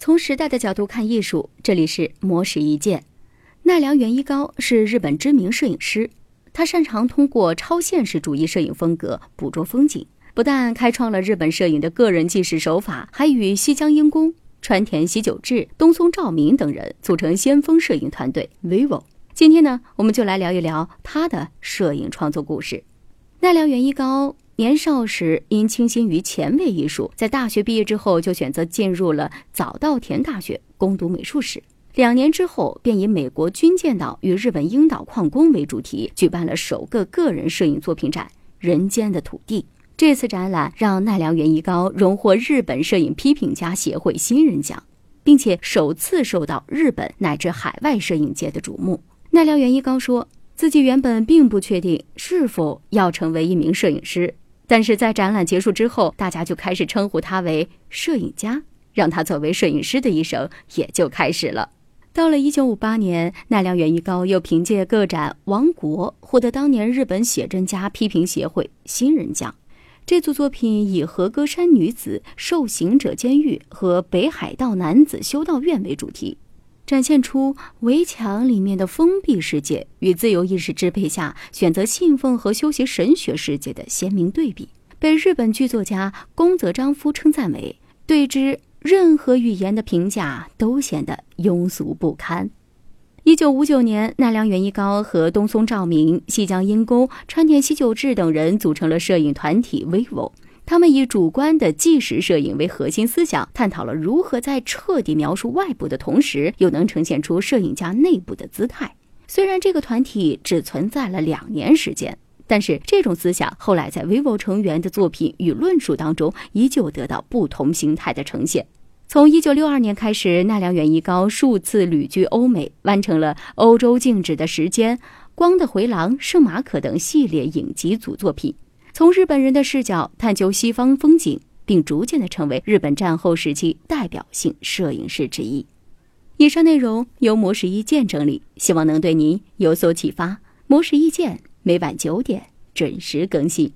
从时代的角度看艺术，这里是魔石一见。奈良原一高是日本知名摄影师，他擅长通过超现实主义摄影风格捕捉风景，不但开创了日本摄影的个人纪实手法，还与西江英公、川田喜久治、东松照明等人组成先锋摄影团队 vivo。今天呢，我们就来聊一聊他的摄影创作故事。奈良原一高。年少时因倾心于前卫艺术，在大学毕业之后就选择进入了早稻田大学攻读美术史。两年之后，便以美国军舰岛与日本樱岛矿工为主题，举办了首个个人摄影作品展《人间的土地》。这次展览让奈良原一高荣获日本摄影批评家协会新人奖，并且首次受到日本乃至海外摄影界的瞩目。奈良原一高说自己原本并不确定是否要成为一名摄影师。但是在展览结束之后，大家就开始称呼他为摄影家，让他作为摄影师的一生也就开始了。到了一九五八年，奈良原一高又凭借个展《王国》获得当年日本写真家批评协会新人奖。这组作品以和歌山女子受刑者监狱和北海道男子修道院为主题。展现出围墙里面的封闭世界与自由意识支配下选择信奉和修习神学世界的鲜明对比，被日本剧作家宫泽章夫称赞为对之任何语言的评价都显得庸俗不堪。一九五九年，奈良原一高和东松照明、西江英公、川田喜久治等人组成了摄影团体 vivo。他们以主观的纪实摄影为核心思想，探讨了如何在彻底描述外部的同时，又能呈现出摄影家内部的姿态。虽然这个团体只存在了两年时间，但是这种思想后来在 vivo 成员的作品与论述当中，依旧得到不同形态的呈现。从一九六二年开始，奈良原一高数次旅居欧美，完成了《欧洲静止的时间》《光的回廊》《圣马可》等系列影集组作品。从日本人的视角探究西方风景，并逐渐的成为日本战后时期代表性摄影师之一。以上内容由模式意见整理，希望能对您有所启发。模式意见每晚九点准时更新。